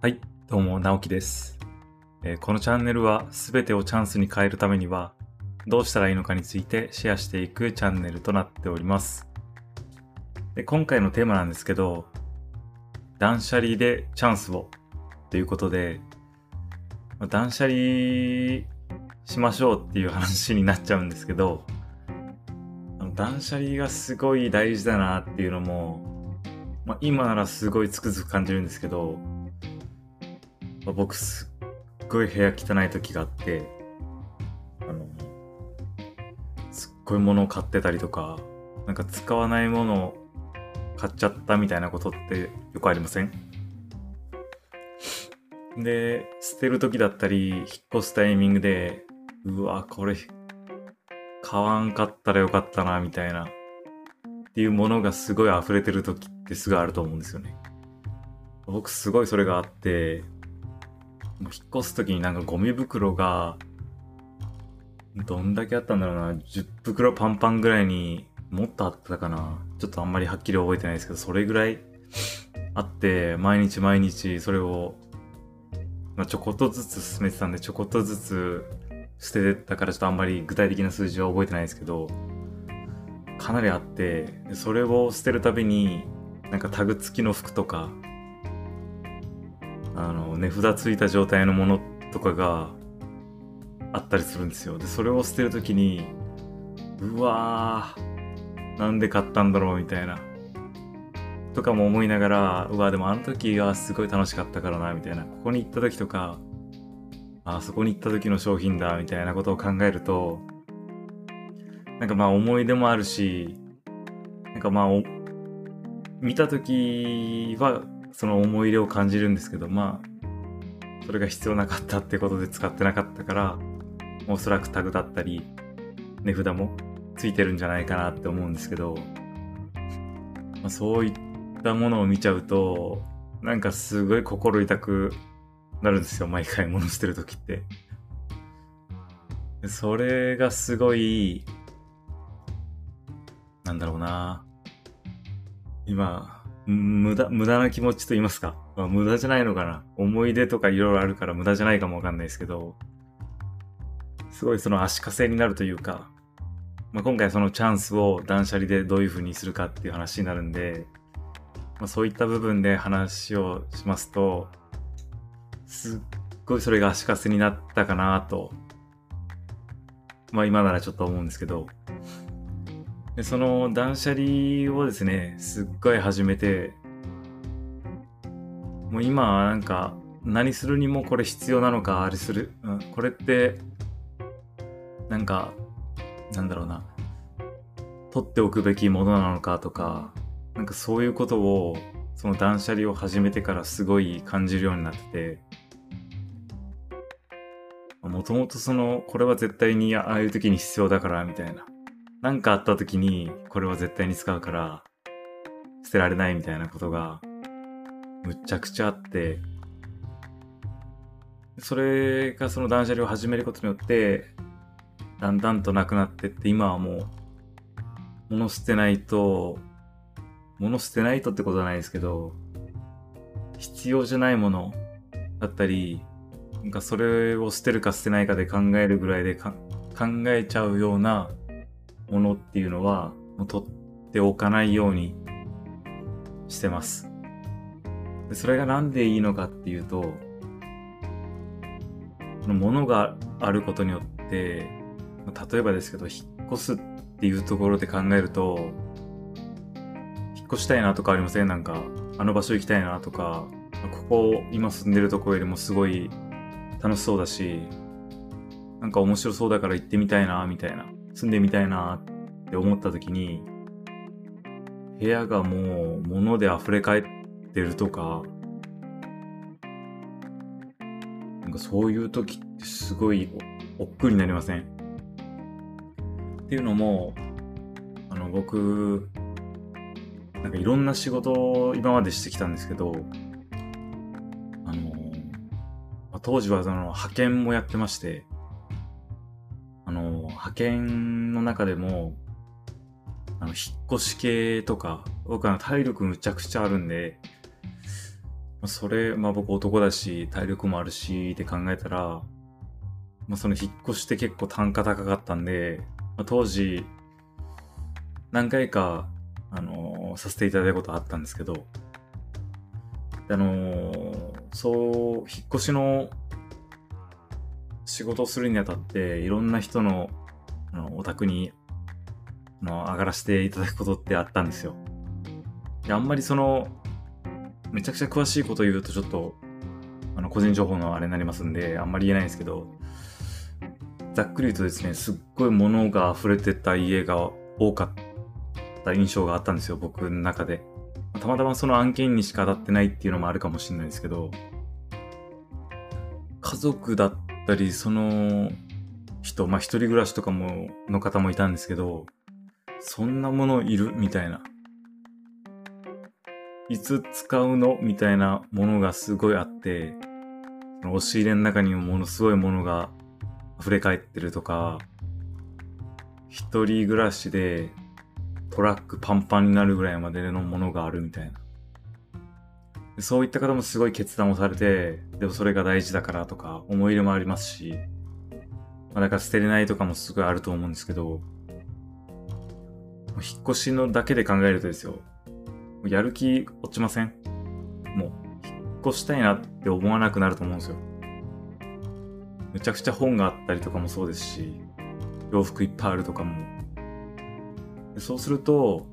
はい、どうも、直樹です。えーこのチャンネルは、すべてをチャンスに変えるためには、どうしたらいいのかについてシェアしていくチャンネルとなっております。で今回のテーマなんですけど、断捨離でチャンスをということで、まあ断捨離しましょうっていう話になっちゃうんですけど、あの断捨離がすごい大事だなっていうのも、まあ、今ならすごいつくづく感じるんですけど、まあ僕すっごい部屋汚い時があって、あの、すっごい物を買ってたりとか、なんか使わないものを買っちゃったみたいなことってよくありません？で、捨てる時だったり、引っ越すタイミングで、うわ、これ、買わんかったらよかったな、みたいな、っていうものがすごい溢れてる時ってすぐあると思うんですよね。僕すごいそれがあって、引っ越す時になんかゴミ袋が、どんだけあったんだろうな、10袋パンパンぐらいにもっとあったかな。ちょっとあんまりはっきり覚えてないですけど、それぐらい あって、毎日毎日それを、まあ、ちょこっとずつ進めてたんで、ちょこっとずつ捨ててたからちょっとあんまり具体的な数字は覚えてないですけど、かなりあって、それを捨てるたびに、なんかタグ付きの服とか、あの、値札ついた状態のものとかがあったりするんですよ。で、それを捨てるときに、うわー、なんで買ったんだろうみたいな。とかも思いながら、うわ、でもあの時はすごい楽しかったからな、みたいな。ここに行った時とか、あそこに行った時の商品だ、みたいなことを考えると、なんかまあ思い出もあるし、なんかまあ、見た時はその思い入れを感じるんですけど、まあ、それが必要なかったってことで使ってなかったから、おそらくタグだったり、値札もついてるんじゃないかなって思うんですけど、まあ、そういったものを見ちゃうと、なんかすごい心痛くなるんですよ、毎回物捨てるときって。それがすごい、なんだろうな。今、無駄、無駄な気持ちと言いますか。まあ、無駄じゃないのかな。思い出とかいろいろあるから無駄じゃないかもわかんないですけど、すごいその足かせになるというか、まあ、今回そのチャンスを断捨離でどういう風にするかっていう話になるんで、まあ、そういった部分で話をしますと、すっごいそれが足かせになったかなと、まあ今ならちょっと思うんですけど、でその断捨離をですね、すっごい始めて、もう今はなんか何するにもこれ必要なのか、あれする、うん、これって、なんか、なんだろうな、取っておくべきものなのかとか、なんかそういうことを、その断捨離を始めてからすごい感じるようになってて、もともとその、これは絶対にああいう時に必要だから、みたいな。なんかあった時に、これは絶対に使うから、捨てられないみたいなことが、むっちゃくちゃあって、それがその断捨離を始めることによって、だんだんとなくなってって、今はもう、物捨てないと、物捨てないとってことはないですけど、必要じゃないものだったり、なんかそれを捨てるか捨てないかで考えるぐらいで考えちゃうようなものっていうのは、もう取っておかないようにしてます。でそれがなんでいいのかっていうと、この物があることによって、例えばですけど、引っ越すっていうところで考えると、引っ越したいなとかありません？なんか、あの場所行きたいなとか、ここ、今住んでるとこよりもすごい楽しそうだし、なんか面白そうだから行ってみたいな、みたいな。住んでみたいなって思った時に、部屋がもう物で溢れ返ってるとか、なんかそういう時ってすごいお億劫になりません？っていうのも、あの僕、なんかいろんな仕事を今までしてきたんですけど、あの、当時はその派遣もやってまして、派遣の中でも、あの、引っ越し系とか、僕は体力むちゃくちゃあるんで、それ、まあ僕男だし、体力もあるしって考えたら、まあその引っ越しって結構単価高かったんで、まあ、当時、何回か、あのー、させていただいたことあったんですけど、あのー、そう、引っ越しの仕事をするにあたって、いろんな人の、あの、お宅に、あの、上がらせていただくことってあったんですよ。で、あんまりその、めちゃくちゃ詳しいこと言うとちょっと、あの、個人情報のあれになりますんで、あんまり言えないんですけど、ざっくり言うとですね、すっごい物が溢れてた家が多かった印象があったんですよ、僕の中で。たまたまその案件にしか当たってないっていうのもあるかもしれないですけど、家族だったり、その人、まあ一人暮らしとかも、の方もいたんですけど、そんなものいるみたいな。いつ使うの？みたいなものがすごいあって、その押し入れの中にもものすごいものが溢れ返ってるとか、一人暮らしでトラックパンパンになるぐらいまでのものがあるみたいな。そういった方もすごい決断をされて、でもそれが大事だからとか思い入れもありますし、まあ、だから捨てれないとかもすごいあると思うんですけど、引っ越しのだけで考えるとですよ、やる気落ちません？もう、引っ越したいなって思わなくなると思うんですよ。めちゃくちゃ本があったりとかもそうですし、洋服いっぱいあるとかもそうすると、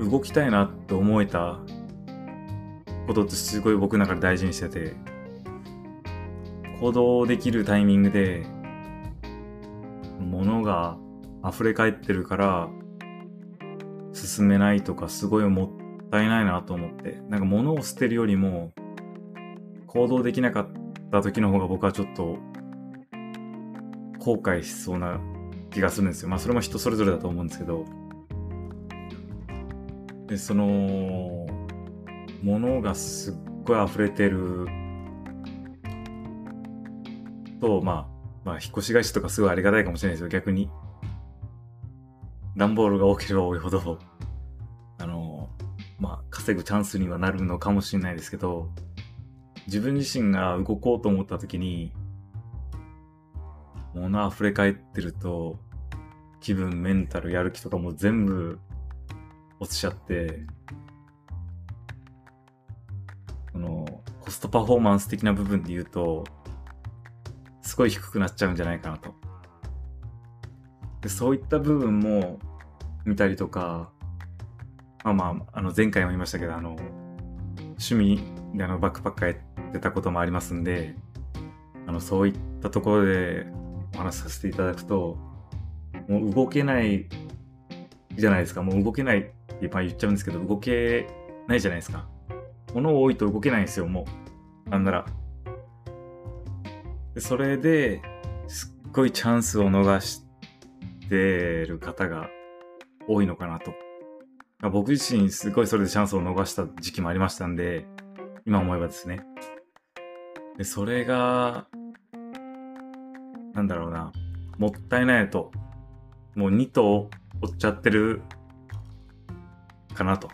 動きたいなって思えたことってすごい僕の中で大事にしてて、行動できるタイミングで、物が溢れ返ってるから、進めないとかすごいもったいないなと思って、なんか物を捨てるよりも、行動できなかった時の方が僕はちょっと後悔しそうな気がするんですよ。まあそれも人それぞれだと思うんですけど。で、その、物がすっごい溢れてると、まあ、まあ、引っ越し会社とかすごいありがたいかもしれないですよ、逆に。段ボールが多ければ多いほど、あの、まあ、稼ぐチャンスにはなるのかもしれないですけど、自分自身が動こうと思った時に、物溢れ返ってると、気分、メンタル、やる気とかも全部落ちちゃって、その、コストパフォーマンス的な部分で言うと、すごい低くなっちゃうんじゃないかなと。でそういった部分も見たりとか、まあまあ、あの前回も言いましたけど、あの、趣味であのバックパッカーやってたこともありますんで、あの、そういったところでお話しさせていただくと、もう動けないじゃないですか。もう動けないって言っちゃうんですけど、動けないじゃないですか。物多いと動けないんですよ、もう。なんなら。でそれで、すっごいチャンスを逃してる方が多いのかなと。僕自身すごいそれでチャンスを逃した時期もありましたんで、今思えばですね。で、それが、なんだろうな、もったいないと、もう2頭追っちゃってるかなと。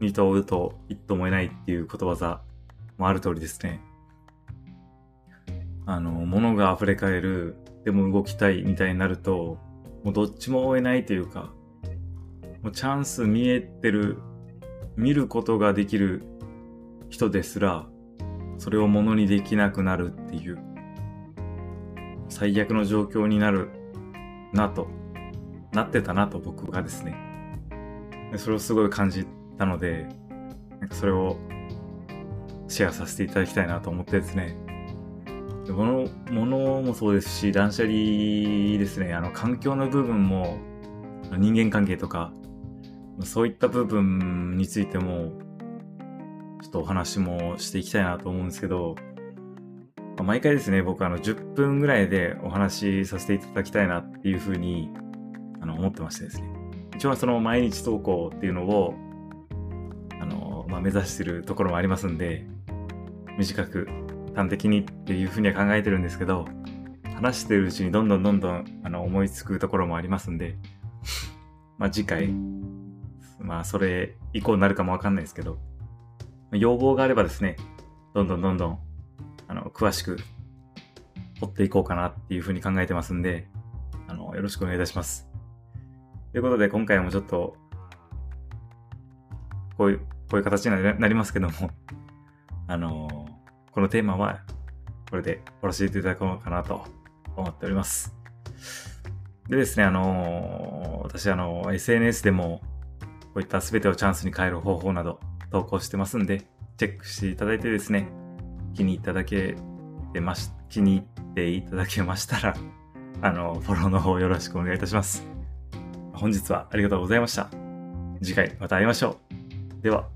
2頭追うと1頭もいないっていうことわざもある通りですね。あの、物が溢れ返る、でも動きたいみたいになると、もうどっちも追えないというか、もうチャンス見えてる、見ることができる人ですら、それをものにできなくなるっていう、最悪の状況になるなと、なってたなと僕がですね。それをすごい感じたので、なんかそれをシェアさせていただきたいなと思ってですね。もの、ももそうですし、断捨離ですね。あの、環境の部分も、人間関係とか、そういった部分についても、ちょっとお話もしていきたいなと思うんですけど、毎回ですね、僕あの10分ぐらいでお話しさせていただきたいなっていうふうにあの思ってましてですね。一応その毎日投稿っていうのを、あの、まあ、目指してるところもありますんで、短く端的にっていうふうには考えてるんですけど、話してるうちにどんどんどんどんあの思いつくところもありますんで、まあ次回、まあそれ以降になるかもわかんないですけど、要望があればですね、どんどんどんどん、あの、詳しく掘っていこうかなっていうふうに考えてますんで、あの、よろしくお願いいたします。ということで、今回もちょっと、こういう、こういう形になりますけども、あのこのテーマは、これで終わらせていただこうかなと思っております。でですね、あの私、あの SNS でも、こういった全てをチャンスに変える方法など投稿してますんで、チェックしていただいてですね、気に入いただけてまし、気に入っていただけましたら、あの、フォローの方よろしくお願いいたします。本日はありがとうございました。次回また会いましょう。では。